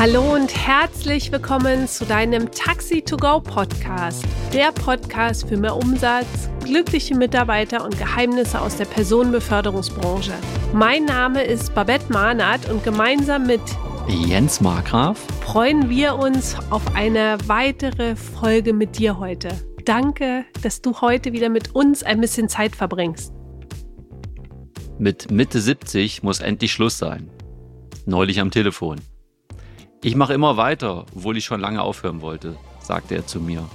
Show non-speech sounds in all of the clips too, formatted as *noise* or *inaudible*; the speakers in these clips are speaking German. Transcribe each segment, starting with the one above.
Hallo und herzlich willkommen zu deinem Taxi to Go Podcast. Der Podcast für mehr Umsatz, glückliche Mitarbeiter und Geheimnisse aus der Personenbeförderungsbranche. Mein Name ist Babette Mahnert und gemeinsam mit Jens Markgraf freuen wir uns auf eine weitere Folge mit dir heute. Danke, dass du heute wieder mit uns ein bisschen Zeit verbringst. Mit Mitte 70 muss endlich Schluss sein. Neulich am Telefon. Ich mache immer weiter, obwohl ich schon lange aufhören wollte, sagte er zu mir.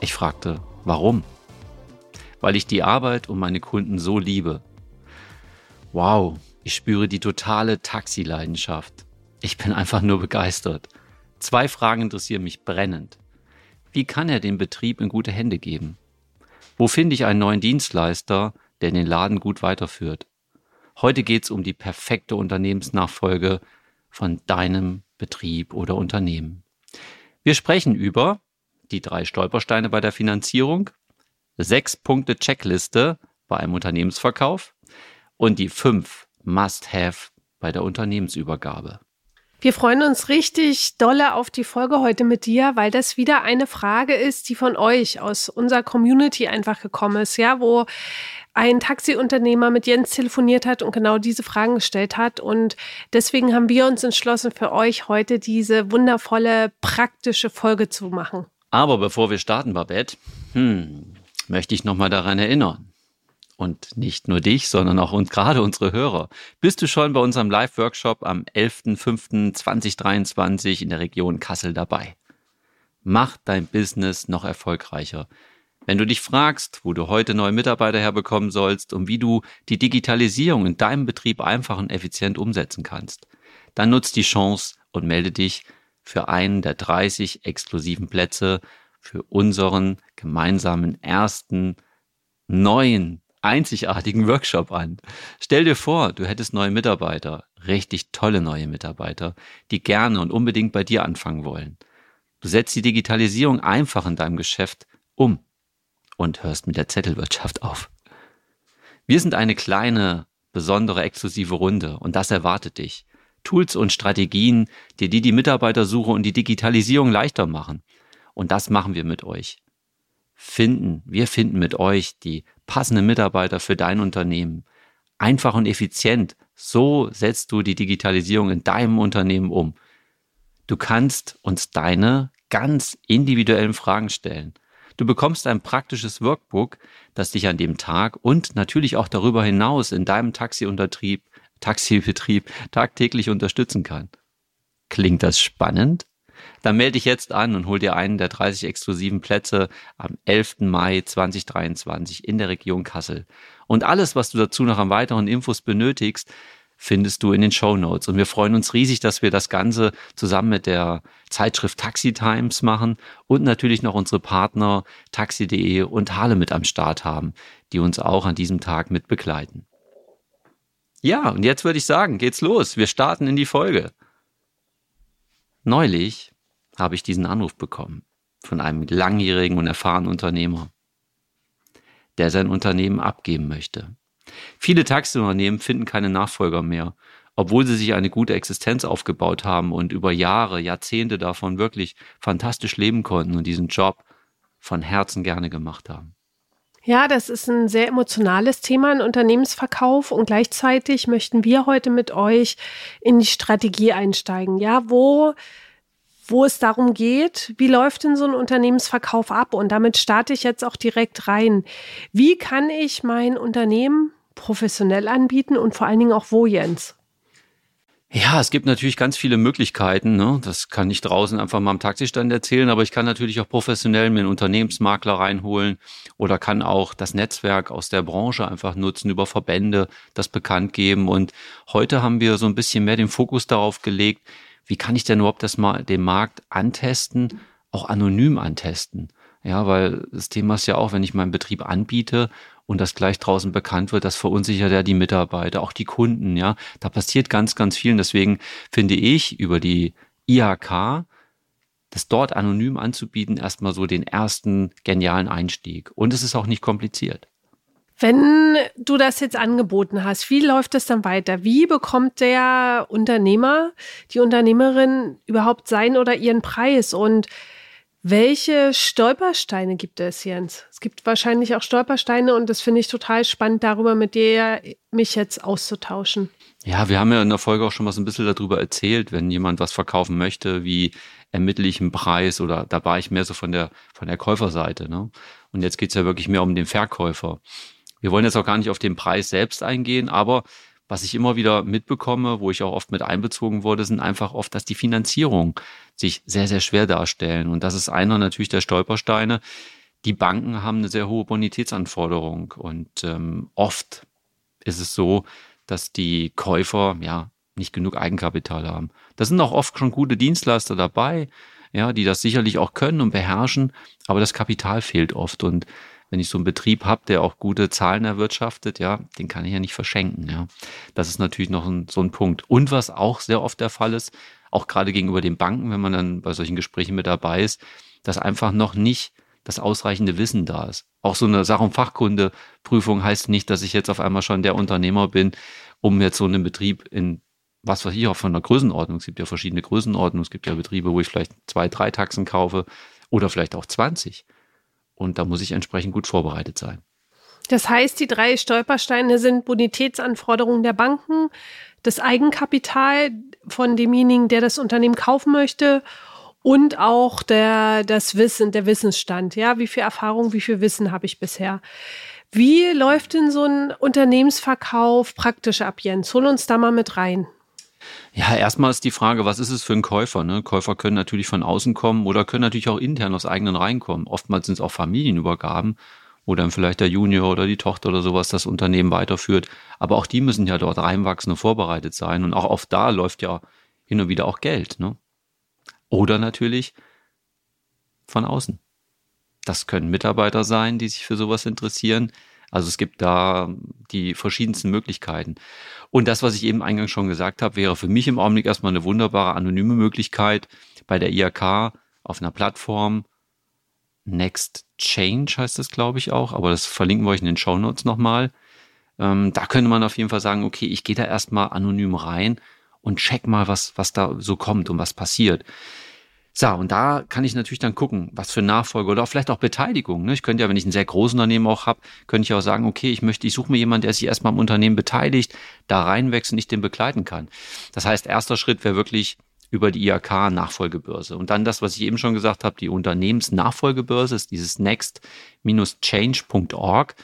Ich fragte, warum? Weil ich die Arbeit und meine Kunden so liebe. Wow, ich spüre die totale Taxileidenschaft. Ich bin einfach nur begeistert. Zwei Fragen interessieren mich brennend. Wie kann er den Betrieb in gute Hände geben? Wo finde ich einen neuen Dienstleister, der den Laden gut weiterführt? Heute geht es um die perfekte Unternehmensnachfolge von deinem Betrieb oder Unternehmen. Wir sprechen über die drei Stolpersteine bei der Finanzierung, sechs Punkte Checkliste bei einem Unternehmensverkauf und die fünf Must-Have bei der Unternehmensübergabe. Wir freuen uns richtig dolle auf die Folge heute mit dir, weil das wieder eine Frage ist, die von euch aus unserer Community einfach gekommen ist, ja, wo ein Taxiunternehmer mit Jens telefoniert hat und genau diese Fragen gestellt hat. Und deswegen haben wir uns entschlossen, für euch heute diese wundervolle, praktische Folge zu machen. Aber bevor wir starten, Babette, hm, möchte ich nochmal daran erinnern und nicht nur dich, sondern auch uns, gerade unsere Hörer. Bist du schon bei unserem Live-Workshop am 11.05.2023 in der Region Kassel dabei? Mach dein Business noch erfolgreicher. Wenn du dich fragst, wo du heute neue Mitarbeiter herbekommen sollst und wie du die Digitalisierung in deinem Betrieb einfach und effizient umsetzen kannst, dann nutz die Chance und melde dich für einen der 30 exklusiven Plätze für unseren gemeinsamen ersten neuen einzigartigen Workshop an. Stell dir vor, du hättest neue Mitarbeiter, richtig tolle neue Mitarbeiter, die gerne und unbedingt bei dir anfangen wollen. Du setzt die Digitalisierung einfach in deinem Geschäft um und hörst mit der Zettelwirtschaft auf. Wir sind eine kleine, besondere, exklusive Runde und das erwartet dich. Tools und Strategien, die dir die Mitarbeitersuche und die Digitalisierung leichter machen. Und das machen wir mit euch. Finden, wir finden mit euch die passende Mitarbeiter für dein Unternehmen. Einfach und effizient. So setzt du die Digitalisierung in deinem Unternehmen um. Du kannst uns deine ganz individuellen Fragen stellen. Du bekommst ein praktisches Workbook, das dich an dem Tag und natürlich auch darüber hinaus in deinem Taxiuntertrieb, Taxibetrieb tagtäglich unterstützen kann. Klingt das spannend? Dann melde dich jetzt an und hol dir einen der 30 exklusiven Plätze am 11. Mai 2023 in der Region Kassel. Und alles, was du dazu noch an weiteren Infos benötigst, findest du in den Show Notes. Und wir freuen uns riesig, dass wir das Ganze zusammen mit der Zeitschrift Taxi Times machen und natürlich noch unsere Partner taxi.de und Hale mit am Start haben, die uns auch an diesem Tag mit begleiten. Ja, und jetzt würde ich sagen, geht's los. Wir starten in die Folge. Neulich habe ich diesen Anruf bekommen von einem langjährigen und erfahrenen Unternehmer, der sein Unternehmen abgeben möchte. Viele Taxiunternehmen finden keine Nachfolger mehr, obwohl sie sich eine gute Existenz aufgebaut haben und über Jahre, Jahrzehnte davon wirklich fantastisch leben konnten und diesen Job von Herzen gerne gemacht haben. Ja, das ist ein sehr emotionales Thema, ein Unternehmensverkauf und gleichzeitig möchten wir heute mit euch in die Strategie einsteigen. Ja, wo wo es darum geht, wie läuft denn so ein Unternehmensverkauf ab? Und damit starte ich jetzt auch direkt rein. Wie kann ich mein Unternehmen professionell anbieten und vor allen Dingen auch wo, Jens? Ja, es gibt natürlich ganz viele Möglichkeiten. Ne? Das kann ich draußen einfach mal am Taxistand erzählen, aber ich kann natürlich auch professionell mir einen Unternehmensmakler reinholen oder kann auch das Netzwerk aus der Branche einfach nutzen, über Verbände das bekannt geben. Und heute haben wir so ein bisschen mehr den Fokus darauf gelegt, wie kann ich denn überhaupt das mal den Markt antesten, auch anonym antesten? Ja, weil das Thema ist ja auch, wenn ich meinen Betrieb anbiete und das gleich draußen bekannt wird, das verunsichert ja die Mitarbeiter, auch die Kunden, ja. Da passiert ganz, ganz viel. Und deswegen finde ich über die IHK, das dort anonym anzubieten, erstmal so den ersten genialen Einstieg. Und es ist auch nicht kompliziert. Wenn du das jetzt angeboten hast, wie läuft es dann weiter? Wie bekommt der Unternehmer, die Unternehmerin überhaupt sein oder ihren Preis? Und welche Stolpersteine gibt es, Jens? Es gibt wahrscheinlich auch Stolpersteine und das finde ich total spannend, darüber mit dir mich jetzt auszutauschen. Ja, wir haben ja in der Folge auch schon mal so ein bisschen darüber erzählt, wenn jemand was verkaufen möchte, wie ermittle ich einen Preis oder da war ich mehr so von der, von der Käuferseite. Ne? Und jetzt geht's ja wirklich mehr um den Verkäufer. Wir wollen jetzt auch gar nicht auf den Preis selbst eingehen, aber was ich immer wieder mitbekomme, wo ich auch oft mit einbezogen wurde, sind einfach oft, dass die Finanzierung sich sehr, sehr schwer darstellen. Und das ist einer natürlich der Stolpersteine. Die Banken haben eine sehr hohe Bonitätsanforderung und ähm, oft ist es so, dass die Käufer ja nicht genug Eigenkapital haben. Da sind auch oft schon gute Dienstleister dabei, ja, die das sicherlich auch können und beherrschen, aber das Kapital fehlt oft und wenn ich so einen Betrieb habe, der auch gute Zahlen erwirtschaftet, ja, den kann ich ja nicht verschenken. Ja. Das ist natürlich noch ein, so ein Punkt. Und was auch sehr oft der Fall ist, auch gerade gegenüber den Banken, wenn man dann bei solchen Gesprächen mit dabei ist, dass einfach noch nicht das ausreichende Wissen da ist. Auch so eine Sach- und Fachkundeprüfung heißt nicht, dass ich jetzt auf einmal schon der Unternehmer bin, um jetzt so einen Betrieb in was weiß ich auch von der Größenordnung. Es gibt ja verschiedene Größenordnungen. Es gibt ja Betriebe, wo ich vielleicht zwei, drei Taxen kaufe oder vielleicht auch 20. Und da muss ich entsprechend gut vorbereitet sein. Das heißt, die drei Stolpersteine sind Bonitätsanforderungen der Banken, das Eigenkapital von demjenigen, der das Unternehmen kaufen möchte und auch der, das Wissen, der Wissensstand. Ja, wie viel Erfahrung, wie viel Wissen habe ich bisher? Wie läuft denn so ein Unternehmensverkauf praktisch ab, Jens? Hol uns da mal mit rein. Ja, erstmal ist die Frage, was ist es für ein Käufer? Ne? Käufer können natürlich von außen kommen oder können natürlich auch intern aus eigenen Reihen kommen. Oftmals sind es auch Familienübergaben, wo dann vielleicht der Junior oder die Tochter oder sowas das Unternehmen weiterführt. Aber auch die müssen ja dort reinwachsen und vorbereitet sein. Und auch oft da läuft ja hin und wieder auch Geld. Ne? Oder natürlich von außen. Das können Mitarbeiter sein, die sich für sowas interessieren. Also es gibt da die verschiedensten Möglichkeiten. Und das, was ich eben eingangs schon gesagt habe, wäre für mich im Augenblick erstmal eine wunderbare anonyme Möglichkeit bei der IHK auf einer Plattform. Next Change heißt das, glaube ich, auch, aber das verlinken wir euch in den Show Notes nochmal. Ähm, da könnte man auf jeden Fall sagen, okay, ich gehe da erstmal anonym rein und check mal, was, was da so kommt und was passiert. So, und da kann ich natürlich dann gucken, was für Nachfolge oder vielleicht auch Beteiligung. Ne? Ich könnte ja, wenn ich ein sehr großes Unternehmen auch habe, könnte ich auch sagen, okay, ich möchte, ich suche mir jemanden, der sich erstmal am Unternehmen beteiligt, da reinwächst und ich den begleiten kann. Das heißt, erster Schritt wäre wirklich über die IAK Nachfolgebörse. Und dann das, was ich eben schon gesagt habe, die Unternehmensnachfolgebörse ist dieses next-change.org,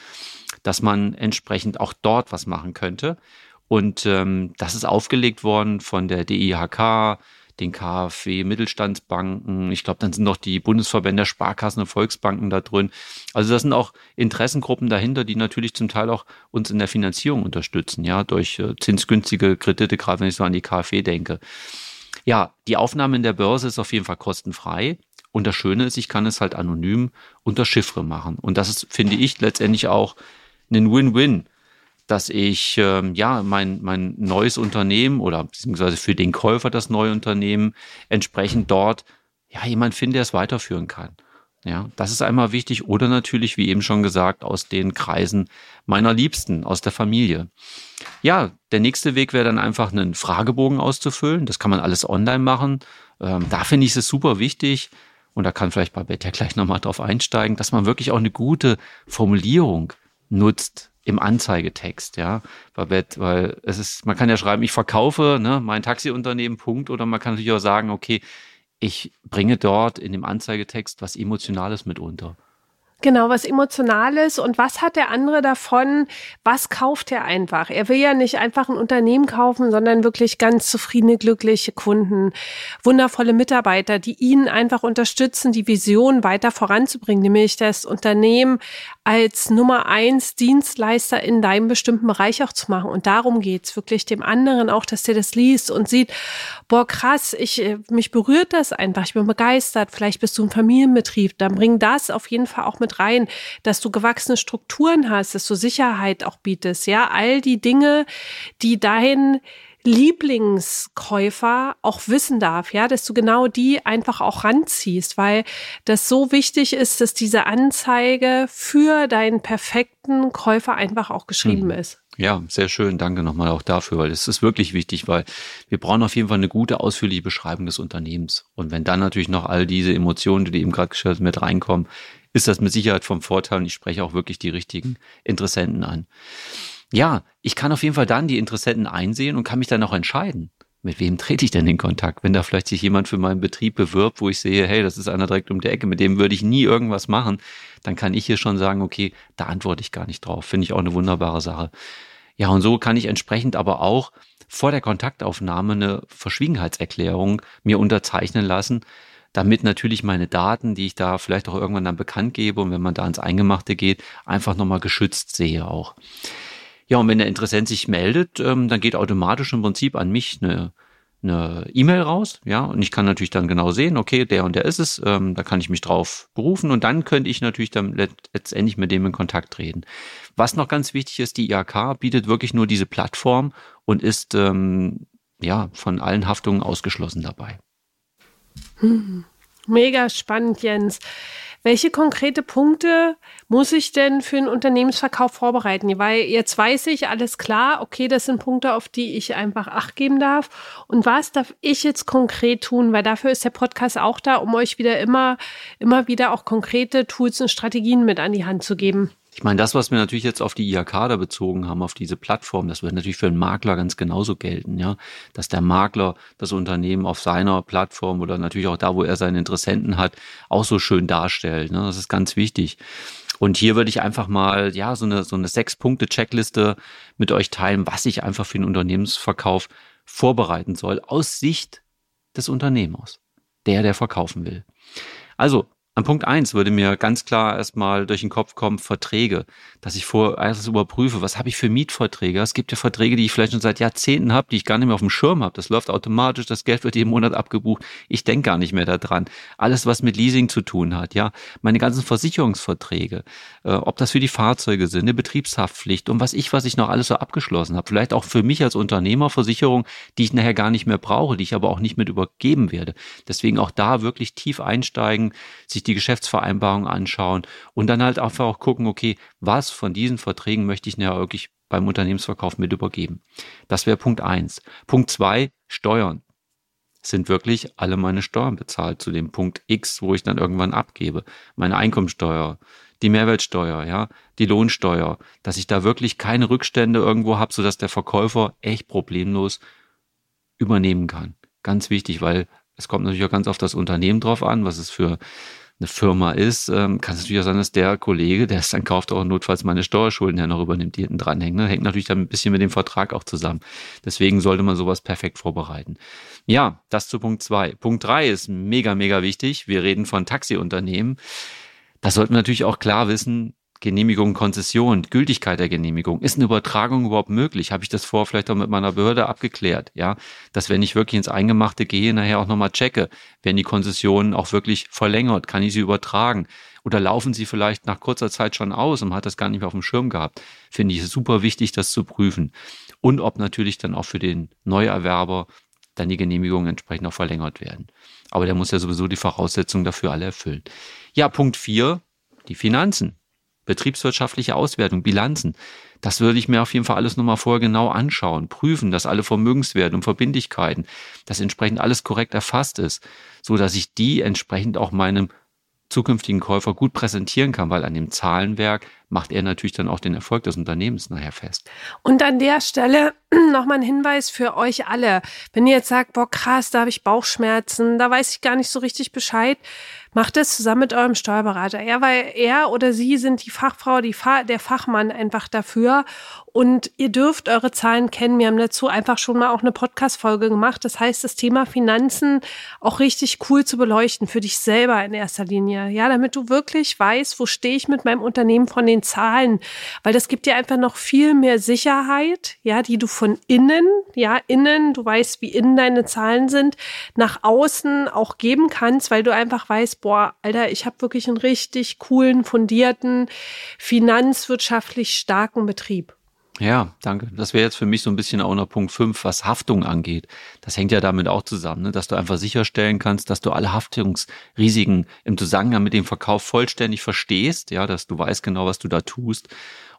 dass man entsprechend auch dort was machen könnte. Und ähm, das ist aufgelegt worden von der DIHK, den KfW, Mittelstandsbanken. Ich glaube, dann sind noch die Bundesverbände Sparkassen und Volksbanken da drin. Also das sind auch Interessengruppen dahinter, die natürlich zum Teil auch uns in der Finanzierung unterstützen, ja, durch äh, zinsgünstige Kredite, gerade wenn ich so an die KfW denke. Ja, die Aufnahme in der Börse ist auf jeden Fall kostenfrei. Und das Schöne ist, ich kann es halt anonym unter Chiffre machen. Und das ist, finde ich, letztendlich auch ein Win-Win dass ich ähm, ja mein, mein neues Unternehmen oder beziehungsweise für den Käufer das neue Unternehmen entsprechend dort ja jemand finde, der es weiterführen kann. Ja, das ist einmal wichtig. Oder natürlich, wie eben schon gesagt, aus den Kreisen meiner Liebsten, aus der Familie. Ja, der nächste Weg wäre dann einfach einen Fragebogen auszufüllen. Das kann man alles online machen. Ähm, da finde ich es super wichtig. Und da kann vielleicht Babette ja gleich nochmal drauf einsteigen, dass man wirklich auch eine gute Formulierung nutzt im Anzeigetext, ja, Babette, weil es ist, man kann ja schreiben, ich verkaufe ne, mein Taxiunternehmen, Punkt, oder man kann natürlich auch sagen, okay, ich bringe dort in dem Anzeigetext was Emotionales mit unter. Genau, was Emotionales und was hat der andere davon? Was kauft er einfach? Er will ja nicht einfach ein Unternehmen kaufen, sondern wirklich ganz zufriedene, glückliche Kunden, wundervolle Mitarbeiter, die ihn einfach unterstützen, die Vision weiter voranzubringen, nämlich das Unternehmen als Nummer eins Dienstleister in deinem bestimmten Bereich auch zu machen. Und darum geht's wirklich dem anderen auch, dass der das liest und sieht, boah, krass, ich, äh, mich berührt das einfach, ich bin begeistert, vielleicht bist du ein Familienbetrieb, dann bring das auf jeden Fall auch mit rein, dass du gewachsene Strukturen hast, dass du Sicherheit auch bietest, ja, all die Dinge, die dahin Lieblingskäufer auch wissen darf, ja, dass du genau die einfach auch ranziehst, weil das so wichtig ist, dass diese Anzeige für deinen perfekten Käufer einfach auch geschrieben mhm. ist. Ja, sehr schön. Danke nochmal auch dafür, weil es ist wirklich wichtig, weil wir brauchen auf jeden Fall eine gute, ausführliche Beschreibung des Unternehmens. Und wenn dann natürlich noch all diese Emotionen, die du eben gerade gestellt hast, mit reinkommen, ist das mit Sicherheit vom Vorteil und ich spreche auch wirklich die richtigen Interessenten an. Ja, ich kann auf jeden Fall dann die Interessenten einsehen und kann mich dann auch entscheiden. Mit wem trete ich denn in Kontakt? Wenn da vielleicht sich jemand für meinen Betrieb bewirbt, wo ich sehe, hey, das ist einer direkt um die Ecke, mit dem würde ich nie irgendwas machen, dann kann ich hier schon sagen, okay, da antworte ich gar nicht drauf. Finde ich auch eine wunderbare Sache. Ja, und so kann ich entsprechend aber auch vor der Kontaktaufnahme eine Verschwiegenheitserklärung mir unterzeichnen lassen, damit natürlich meine Daten, die ich da vielleicht auch irgendwann dann bekannt gebe und wenn man da ins Eingemachte geht, einfach nochmal geschützt sehe auch. Ja, und wenn der Interessent sich meldet, ähm, dann geht automatisch im Prinzip an mich eine eine E-Mail raus, ja, und ich kann natürlich dann genau sehen, okay, der und der ist es, ähm, da kann ich mich drauf berufen und dann könnte ich natürlich dann letztendlich mit dem in Kontakt treten. Was noch ganz wichtig ist, die IHK bietet wirklich nur diese Plattform und ist ähm, ja von allen Haftungen ausgeschlossen dabei. Hm. Mega spannend, Jens. Welche konkrete Punkte muss ich denn für einen Unternehmensverkauf vorbereiten? Weil jetzt weiß ich, alles klar, okay, das sind Punkte, auf die ich einfach Acht geben darf. Und was darf ich jetzt konkret tun? Weil dafür ist der Podcast auch da, um euch wieder immer, immer wieder auch konkrete Tools und Strategien mit an die Hand zu geben. Ich meine, das, was wir natürlich jetzt auf die IHK da bezogen haben, auf diese Plattform, das wird natürlich für einen Makler ganz genauso gelten, ja. Dass der Makler das Unternehmen auf seiner Plattform oder natürlich auch da, wo er seine Interessenten hat, auch so schön darstellt. Ne? Das ist ganz wichtig. Und hier würde ich einfach mal, ja, so eine, so eine Sechs-Punkte-Checkliste mit euch teilen, was ich einfach für den Unternehmensverkauf vorbereiten soll, aus Sicht des Unternehmers, der, der verkaufen will. Also, an Punkt eins würde mir ganz klar erstmal durch den Kopf kommen, Verträge, dass ich vor erstens überprüfe, was habe ich für Mietverträge. Es gibt ja Verträge, die ich vielleicht schon seit Jahrzehnten habe, die ich gar nicht mehr auf dem Schirm habe. Das läuft automatisch, das Geld wird jeden Monat abgebucht. Ich denke gar nicht mehr daran. Alles, was mit Leasing zu tun hat, ja, meine ganzen Versicherungsverträge, äh, ob das für die Fahrzeuge sind, eine Betriebshaftpflicht und was ich, was ich noch alles so abgeschlossen habe. Vielleicht auch für mich als Unternehmer Versicherung, die ich nachher gar nicht mehr brauche, die ich aber auch nicht mit übergeben werde. Deswegen auch da wirklich tief einsteigen, sich die Geschäftsvereinbarung anschauen und dann halt einfach auch gucken, okay, was von diesen Verträgen möchte ich nachher wirklich beim Unternehmensverkauf mit übergeben. Das wäre Punkt eins. Punkt zwei, Steuern. Sind wirklich alle meine Steuern bezahlt zu dem Punkt X, wo ich dann irgendwann abgebe? Meine Einkommensteuer, die Mehrwertsteuer, ja, die Lohnsteuer, dass ich da wirklich keine Rückstände irgendwo habe, sodass der Verkäufer echt problemlos übernehmen kann. Ganz wichtig, weil es kommt natürlich auch ganz auf das Unternehmen drauf an, was es für eine Firma ist, ähm, kann es natürlich auch sein, dass der Kollege, der es dann kauft, auch notfalls meine Steuerschulden ja noch übernimmt, die hinten dranhängen. Ne? Hängt natürlich dann ein bisschen mit dem Vertrag auch zusammen. Deswegen sollte man sowas perfekt vorbereiten. Ja, das zu Punkt zwei. Punkt drei ist mega, mega wichtig. Wir reden von Taxiunternehmen. Da sollten wir natürlich auch klar wissen, Genehmigung, Konzession, Gültigkeit der Genehmigung. Ist eine Übertragung überhaupt möglich? Habe ich das vor vielleicht auch mit meiner Behörde abgeklärt? Ja, dass wenn ich wirklich ins Eingemachte gehe, nachher auch nochmal checke, werden die Konzessionen auch wirklich verlängert? Kann ich sie übertragen? Oder laufen sie vielleicht nach kurzer Zeit schon aus und hat das gar nicht mehr auf dem Schirm gehabt? Finde ich super wichtig, das zu prüfen. Und ob natürlich dann auch für den Neuerwerber dann die Genehmigungen entsprechend auch verlängert werden. Aber der muss ja sowieso die Voraussetzungen dafür alle erfüllen. Ja, Punkt vier, die Finanzen betriebswirtschaftliche Auswertung, Bilanzen. Das würde ich mir auf jeden Fall alles nochmal vorher genau anschauen, prüfen, dass alle Vermögenswerte und Verbindlichkeiten, dass entsprechend alles korrekt erfasst ist, so dass ich die entsprechend auch meinem zukünftigen Käufer gut präsentieren kann, weil an dem Zahlenwerk macht er natürlich dann auch den Erfolg des Unternehmens nachher fest. Und an der Stelle *clears throat* nochmal ein Hinweis für euch alle. Wenn ihr jetzt sagt, boah, krass, da habe ich Bauchschmerzen, da weiß ich gar nicht so richtig Bescheid, macht es zusammen mit eurem Steuerberater. Ja, weil er oder sie sind die Fachfrau, die Fa der Fachmann einfach dafür. Und ihr dürft eure Zahlen kennen. Wir haben dazu einfach schon mal auch eine Podcast-Folge gemacht. Das heißt, das Thema Finanzen auch richtig cool zu beleuchten für dich selber in erster Linie. Ja, damit du wirklich weißt, wo stehe ich mit meinem Unternehmen von den Zahlen. Weil das gibt dir einfach noch viel mehr Sicherheit, ja, die du von innen, ja, innen, du weißt, wie innen deine Zahlen sind, nach außen auch geben kannst, weil du einfach weißt, boah, Alter, ich habe wirklich einen richtig coolen, fundierten, finanzwirtschaftlich starken Betrieb. Ja, danke. Das wäre jetzt für mich so ein bisschen auch noch Punkt 5, was Haftung angeht. Das hängt ja damit auch zusammen, ne? dass du einfach sicherstellen kannst, dass du alle Haftungsrisiken im Zusammenhang mit dem Verkauf vollständig verstehst, ja, dass du weißt genau, was du da tust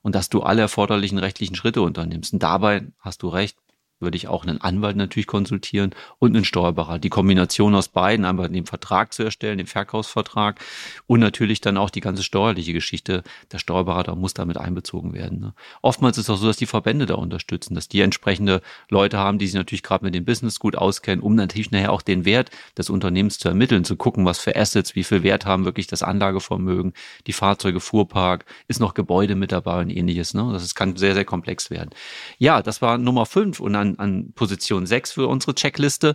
und dass du alle erforderlichen rechtlichen Schritte unternimmst. Und dabei hast du recht, würde ich auch einen Anwalt natürlich konsultieren und einen Steuerberater. Die Kombination aus beiden, einmal den Vertrag zu erstellen, den Verkaufsvertrag und natürlich dann auch die ganze steuerliche Geschichte. Der Steuerberater muss damit einbezogen werden. Ne? Oftmals ist es auch so, dass die Verbände da unterstützen, dass die entsprechende Leute haben, die sich natürlich gerade mit dem Business gut auskennen, um natürlich nachher auch den Wert des Unternehmens zu ermitteln, zu gucken, was für Assets, wie viel Wert haben wirklich das Anlagevermögen, die Fahrzeuge, Fuhrpark, ist noch Gebäude mit dabei und ähnliches. Ne? Das kann sehr, sehr komplex werden. Ja, das war Nummer fünf und dann an, an Position 6 für unsere Checkliste.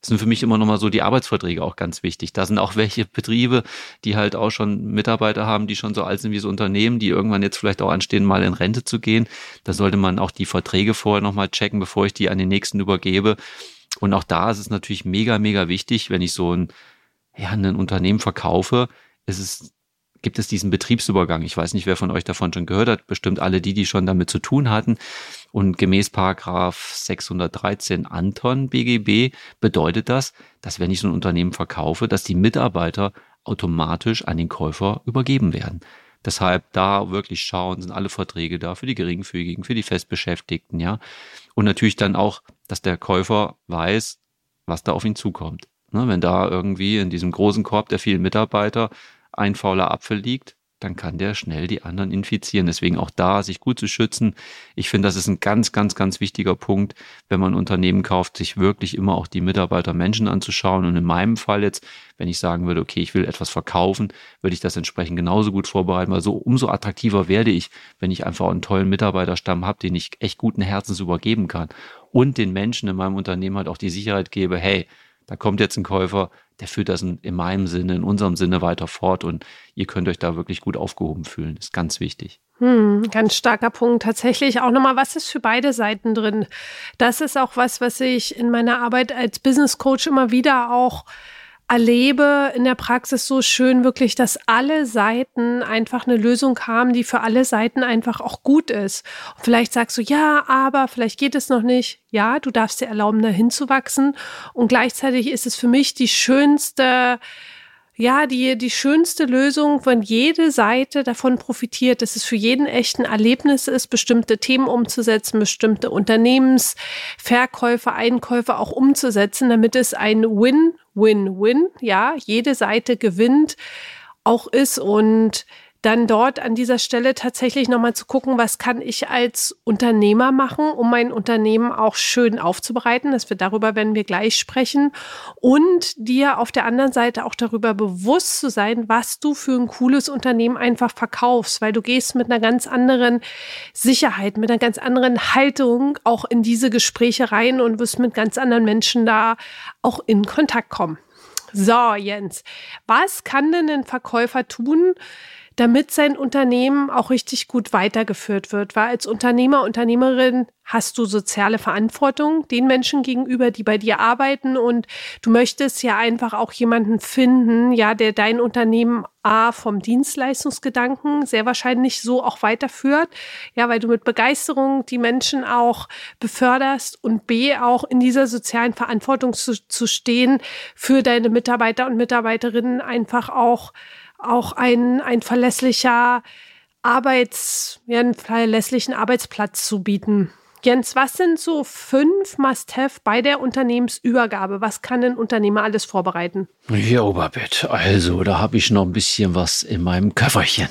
Das sind für mich immer nochmal so die Arbeitsverträge auch ganz wichtig. Da sind auch welche Betriebe, die halt auch schon Mitarbeiter haben, die schon so alt sind wie so Unternehmen, die irgendwann jetzt vielleicht auch anstehen, mal in Rente zu gehen. Da sollte man auch die Verträge vorher nochmal checken, bevor ich die an den nächsten übergebe. Und auch da ist es natürlich mega, mega wichtig, wenn ich so ein, ja, ein Unternehmen verkaufe, ist es gibt es diesen Betriebsübergang. Ich weiß nicht, wer von euch davon schon gehört hat, bestimmt alle die, die schon damit zu tun hatten. Und gemäß Paragraph 613 Anton BGB bedeutet das, dass wenn ich so ein Unternehmen verkaufe, dass die Mitarbeiter automatisch an den Käufer übergeben werden. Deshalb da wirklich schauen, sind alle Verträge da für die Geringfügigen, für die Festbeschäftigten, ja. Und natürlich dann auch, dass der Käufer weiß, was da auf ihn zukommt. Ne, wenn da irgendwie in diesem großen Korb der vielen Mitarbeiter ein fauler Apfel liegt, dann kann der schnell die anderen infizieren. Deswegen auch da, sich gut zu schützen. Ich finde, das ist ein ganz, ganz, ganz wichtiger Punkt, wenn man Unternehmen kauft, sich wirklich immer auch die Mitarbeiter Menschen anzuschauen. Und in meinem Fall jetzt, wenn ich sagen würde, okay, ich will etwas verkaufen, würde ich das entsprechend genauso gut vorbereiten, weil so umso attraktiver werde ich, wenn ich einfach einen tollen Mitarbeiterstamm habe, den ich echt guten Herzens übergeben kann. Und den Menschen in meinem Unternehmen halt auch die Sicherheit gebe, hey, da kommt jetzt ein Käufer, der führt das in, in meinem Sinne, in unserem Sinne weiter fort und ihr könnt euch da wirklich gut aufgehoben fühlen. Ist ganz wichtig. Hm, ganz starker Punkt. Tatsächlich auch nochmal, was ist für beide Seiten drin? Das ist auch was, was ich in meiner Arbeit als Business Coach immer wieder auch erlebe in der Praxis so schön wirklich, dass alle Seiten einfach eine Lösung haben, die für alle Seiten einfach auch gut ist. Und vielleicht sagst du, ja, aber vielleicht geht es noch nicht. Ja, du darfst dir erlauben, da hinzuwachsen. Und gleichzeitig ist es für mich die schönste ja, die, die schönste Lösung, wenn jede Seite davon profitiert, dass es für jeden echten Erlebnis ist, bestimmte Themen umzusetzen, bestimmte Unternehmensverkäufe, Einkäufe auch umzusetzen, damit es ein Win-Win-Win, ja, jede Seite gewinnt, auch ist. Und dann dort an dieser Stelle tatsächlich nochmal zu gucken, was kann ich als Unternehmer machen, um mein Unternehmen auch schön aufzubereiten. Das wird darüber, werden wir gleich sprechen. Und dir auf der anderen Seite auch darüber bewusst zu sein, was du für ein cooles Unternehmen einfach verkaufst, weil du gehst mit einer ganz anderen Sicherheit, mit einer ganz anderen Haltung auch in diese Gespräche rein und wirst mit ganz anderen Menschen da auch in Kontakt kommen. So, Jens, was kann denn ein Verkäufer tun, damit sein Unternehmen auch richtig gut weitergeführt wird. Weil als Unternehmer, Unternehmerin hast du soziale Verantwortung den Menschen gegenüber, die bei dir arbeiten und du möchtest ja einfach auch jemanden finden, ja, der dein Unternehmen A vom Dienstleistungsgedanken sehr wahrscheinlich so auch weiterführt, ja, weil du mit Begeisterung die Menschen auch beförderst und B auch in dieser sozialen Verantwortung zu, zu stehen für deine Mitarbeiter und Mitarbeiterinnen einfach auch auch ein, ein verlässlicher Arbeits, ja, einen verlässlichen Arbeitsplatz zu bieten. Jens, was sind so fünf Must-Have bei der Unternehmensübergabe? Was kann ein Unternehmer alles vorbereiten? Ja, Oberbett, also da habe ich noch ein bisschen was in meinem Köfferchen.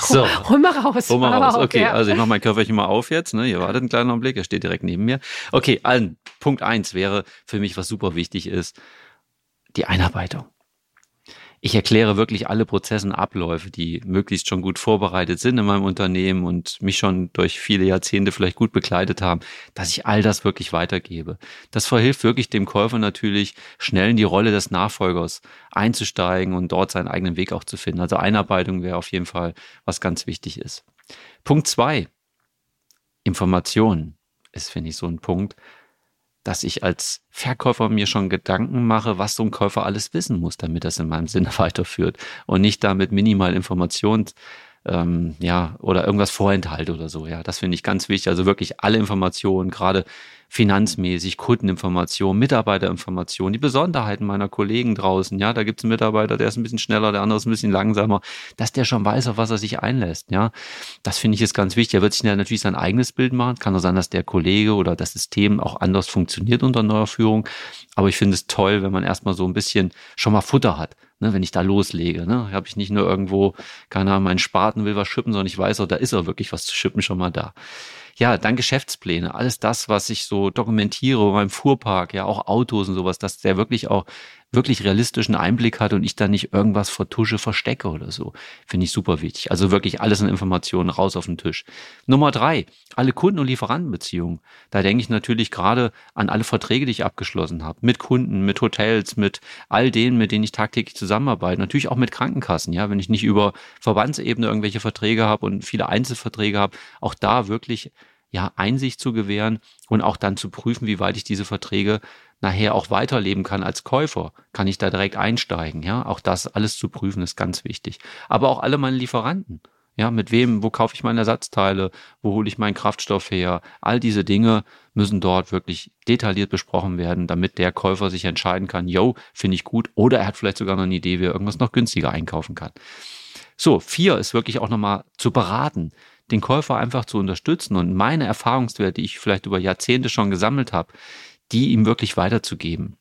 So. Hol mal raus. Hol mal raus. Okay, ja. also ich mache mein *laughs* Köfferchen mal auf jetzt. Ne? Ihr wartet einen kleinen Augenblick, er steht direkt neben mir. Okay, allen. Punkt eins wäre für mich, was super wichtig ist, die Einarbeitung ich erkläre wirklich alle Prozesse und Abläufe, die möglichst schon gut vorbereitet sind in meinem Unternehmen und mich schon durch viele Jahrzehnte vielleicht gut begleitet haben, dass ich all das wirklich weitergebe. Das verhilft wirklich dem Käufer natürlich, schnell in die Rolle des Nachfolgers einzusteigen und dort seinen eigenen Weg auch zu finden. Also Einarbeitung wäre auf jeden Fall, was ganz wichtig ist. Punkt zwei. Informationen ist, finde ich, so ein Punkt, dass ich als Verkäufer mir schon Gedanken mache, was so ein Käufer alles wissen muss, damit das in meinem Sinne *laughs* weiterführt und nicht damit minimal Informationen ähm, ja, oder irgendwas vorenthalte oder so. Ja, das finde ich ganz wichtig. Also wirklich alle Informationen, gerade finanzmäßig, Kundeninformationen, Mitarbeiterinformationen, die Besonderheiten meiner Kollegen draußen. Ja, da gibt es einen Mitarbeiter, der ist ein bisschen schneller, der andere ist ein bisschen langsamer, dass der schon weiß, auf was er sich einlässt. Ja, das finde ich ist ganz wichtig. Er wird sich ja natürlich sein eigenes Bild machen. Kann auch sein, dass der Kollege oder das System auch anders funktioniert unter neuer Führung. Aber ich finde es toll, wenn man erstmal so ein bisschen schon mal Futter hat. Ne, wenn ich da loslege, ne, habe ich nicht nur irgendwo, keine Ahnung, meinen Spaten will was schippen, sondern ich weiß auch, da ist auch wirklich was zu schippen schon mal da. Ja, dann Geschäftspläne, alles das, was ich so dokumentiere beim Fuhrpark, ja, auch Autos und sowas, dass der wirklich auch wirklich realistischen Einblick hat und ich da nicht irgendwas vertusche, verstecke oder so. Finde ich super wichtig. Also wirklich alles an Informationen raus auf den Tisch. Nummer drei, alle Kunden- und Lieferantenbeziehungen. Da denke ich natürlich gerade an alle Verträge, die ich abgeschlossen habe. Mit Kunden, mit Hotels, mit all denen, mit denen ich tagtäglich zusammenarbeite. Natürlich auch mit Krankenkassen, ja. Wenn ich nicht über Verbandsebene irgendwelche Verträge habe und viele Einzelverträge habe, auch da wirklich ja, Einsicht zu gewähren und auch dann zu prüfen, wie weit ich diese Verträge nachher auch weiterleben kann als Käufer. Kann ich da direkt einsteigen? Ja, auch das alles zu prüfen ist ganz wichtig. Aber auch alle meine Lieferanten. Ja, mit wem, wo kaufe ich meine Ersatzteile, wo hole ich meinen Kraftstoff her? All diese Dinge müssen dort wirklich detailliert besprochen werden, damit der Käufer sich entscheiden kann, yo, finde ich gut, oder er hat vielleicht sogar noch eine Idee, wie er irgendwas noch günstiger einkaufen kann. So, vier ist wirklich auch nochmal zu beraten den Käufer einfach zu unterstützen und meine Erfahrungswerte, die ich vielleicht über Jahrzehnte schon gesammelt habe, die ihm wirklich weiterzugeben.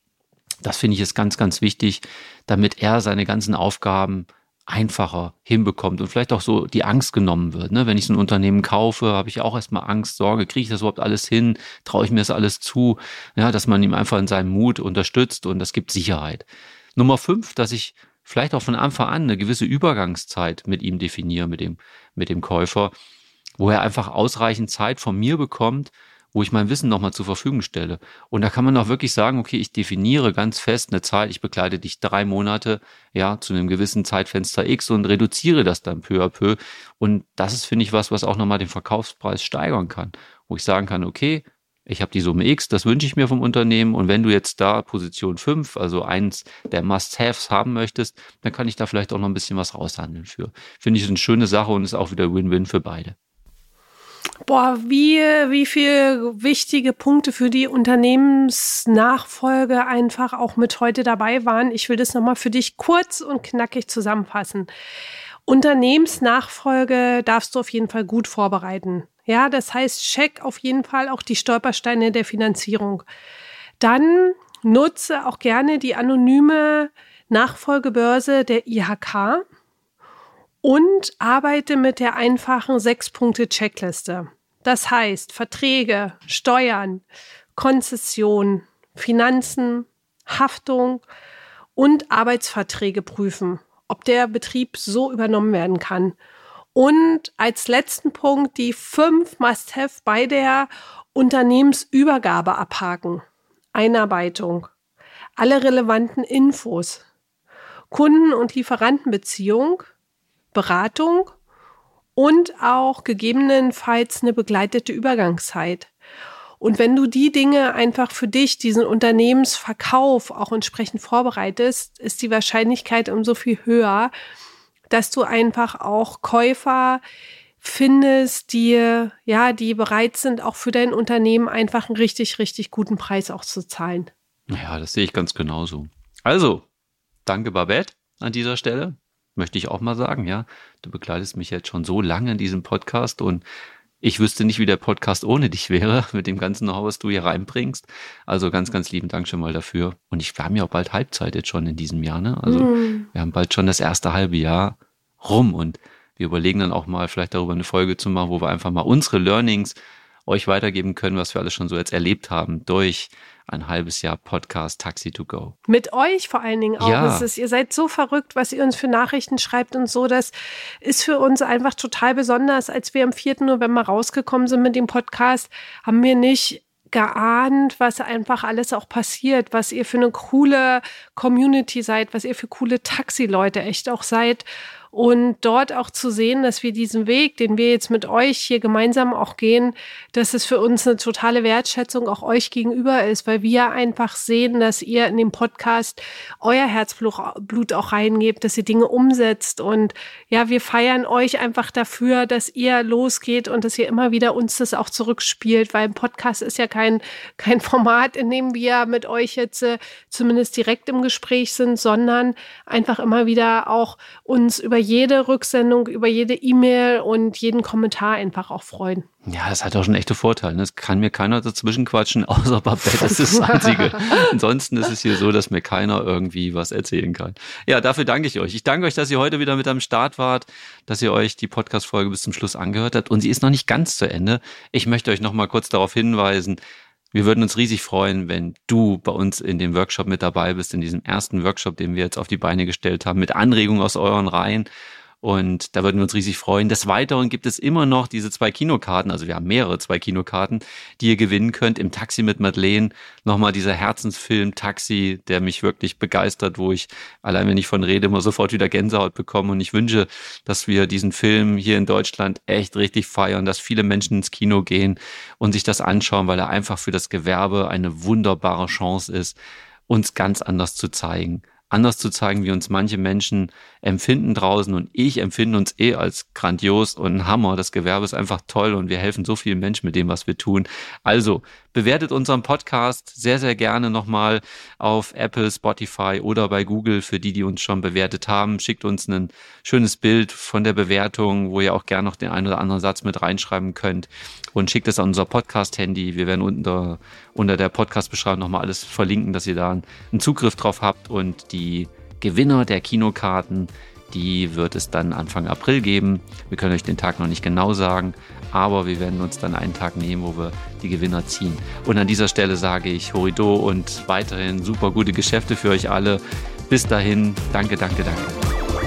Das finde ich ist ganz, ganz wichtig, damit er seine ganzen Aufgaben einfacher hinbekommt und vielleicht auch so die Angst genommen wird. Ne? Wenn ich so ein Unternehmen kaufe, habe ich auch erstmal Angst, Sorge, kriege ich das überhaupt alles hin, traue ich mir das alles zu, ja, dass man ihm einfach in seinem Mut unterstützt und das gibt Sicherheit. Nummer fünf, dass ich vielleicht auch von Anfang an eine gewisse Übergangszeit mit ihm definiere, mit dem, mit dem Käufer, wo er einfach ausreichend Zeit von mir bekommt, wo ich mein Wissen nochmal zur Verfügung stelle. Und da kann man auch wirklich sagen, okay, ich definiere ganz fest eine Zeit, ich begleite dich drei Monate, ja, zu einem gewissen Zeitfenster X und reduziere das dann peu à peu. Und das ist, finde ich, was, was auch nochmal den Verkaufspreis steigern kann, wo ich sagen kann, okay, ich habe die Summe X, das wünsche ich mir vom Unternehmen und wenn du jetzt da Position 5, also eins der Must-Haves haben möchtest, dann kann ich da vielleicht auch noch ein bisschen was raushandeln für. Finde ich eine schöne Sache und ist auch wieder Win-Win für beide. Boah, wie, wie viel wichtige Punkte für die Unternehmensnachfolge einfach auch mit heute dabei waren. Ich will das nochmal für dich kurz und knackig zusammenfassen. Unternehmensnachfolge darfst du auf jeden Fall gut vorbereiten. Ja, das heißt, check auf jeden Fall auch die Stolpersteine der Finanzierung. Dann nutze auch gerne die anonyme Nachfolgebörse der IHK und arbeite mit der einfachen Sechs-Punkte-Checkliste. Das heißt, Verträge, Steuern, Konzession, Finanzen, Haftung und Arbeitsverträge prüfen, ob der Betrieb so übernommen werden kann. Und als letzten Punkt die fünf Must-Have bei der Unternehmensübergabe abhaken. Einarbeitung, alle relevanten Infos, Kunden- und Lieferantenbeziehung, Beratung und auch gegebenenfalls eine begleitete Übergangszeit. Und wenn du die Dinge einfach für dich, diesen Unternehmensverkauf auch entsprechend vorbereitest, ist die Wahrscheinlichkeit umso viel höher, dass du einfach auch Käufer findest, die, ja, die bereit sind, auch für dein Unternehmen einfach einen richtig, richtig guten Preis auch zu zahlen. Ja, das sehe ich ganz genauso. Also, danke Babette an dieser Stelle möchte ich auch mal sagen, ja. Du begleitest mich jetzt schon so lange in diesem Podcast und ich wüsste nicht, wie der Podcast ohne dich wäre, *laughs* mit dem ganzen Know-how, was du hier reinbringst. Also ganz, ganz lieben Dank schon mal dafür. Und ich, wir haben ja auch bald Halbzeit jetzt schon in diesem Jahr, ne? Also mm. wir haben bald schon das erste halbe Jahr rum und wir überlegen dann auch mal vielleicht darüber eine Folge zu machen, wo wir einfach mal unsere Learnings euch weitergeben können, was wir alles schon so jetzt erlebt haben durch ein halbes Jahr Podcast Taxi to Go. Mit euch vor allen Dingen auch. Ja. Ist, ihr seid so verrückt, was ihr uns für Nachrichten schreibt und so. Das ist für uns einfach total besonders. Als wir am 4. November rausgekommen sind mit dem Podcast, haben wir nicht geahnt, was einfach alles auch passiert, was ihr für eine coole Community seid, was ihr für coole Taxi-Leute echt auch seid. Und dort auch zu sehen, dass wir diesen Weg, den wir jetzt mit euch hier gemeinsam auch gehen, dass es für uns eine totale Wertschätzung auch euch gegenüber ist, weil wir einfach sehen, dass ihr in dem Podcast euer Herzblut auch reingebt, dass ihr Dinge umsetzt. Und ja, wir feiern euch einfach dafür, dass ihr losgeht und dass ihr immer wieder uns das auch zurückspielt, weil ein Podcast ist ja kein, kein *laughs* Format, in dem wir mit euch jetzt äh, zumindest direkt im Gespräch sind, sondern einfach immer wieder auch uns über jede Rücksendung, über jede E-Mail und jeden Kommentar einfach auch freuen. Ja, das hat auch schon echte Vorteile. Das kann mir keiner dazwischen quatschen, *laughs* außer Babette. Das ist das Einzige. *laughs* Ansonsten ist es hier so, dass mir keiner irgendwie was erzählen kann. Ja, dafür danke ich euch. Ich danke euch, dass ihr heute wieder mit am Start wart, dass ihr euch die Podcast-Folge bis zum Schluss angehört habt. Und sie ist noch nicht ganz zu Ende. Ich möchte euch noch mal kurz darauf hinweisen, wir würden uns riesig freuen, wenn du bei uns in dem Workshop mit dabei bist, in diesem ersten Workshop, den wir jetzt auf die Beine gestellt haben, mit Anregungen aus euren Reihen. Und da würden wir uns riesig freuen. Des Weiteren gibt es immer noch diese zwei Kinokarten, also wir haben mehrere zwei Kinokarten, die ihr gewinnen könnt. Im Taxi mit Madeleine nochmal dieser Herzensfilm Taxi, der mich wirklich begeistert, wo ich allein wenn ich von rede immer sofort wieder Gänsehaut bekomme. Und ich wünsche, dass wir diesen Film hier in Deutschland echt richtig feiern, dass viele Menschen ins Kino gehen und sich das anschauen, weil er einfach für das Gewerbe eine wunderbare Chance ist, uns ganz anders zu zeigen anders zu zeigen, wie uns manche Menschen empfinden draußen. Und ich empfinde uns eh als grandios und ein Hammer. Das Gewerbe ist einfach toll und wir helfen so vielen Menschen mit dem, was wir tun. Also bewertet unseren Podcast sehr, sehr gerne nochmal auf Apple, Spotify oder bei Google für die, die uns schon bewertet haben. Schickt uns ein schönes Bild von der Bewertung, wo ihr auch gerne noch den einen oder anderen Satz mit reinschreiben könnt und schickt es an unser Podcast-Handy. Wir werden unter, unter der Podcast-Beschreibung nochmal alles verlinken, dass ihr da einen Zugriff drauf habt und die Gewinner der Kinokarten, die wird es dann Anfang April geben. Wir können euch den Tag noch nicht genau sagen, aber wir werden uns dann einen Tag nehmen, wo wir die Gewinner ziehen. Und an dieser Stelle sage ich Horido und weiterhin super gute Geschäfte für euch alle. Bis dahin, danke, danke, danke.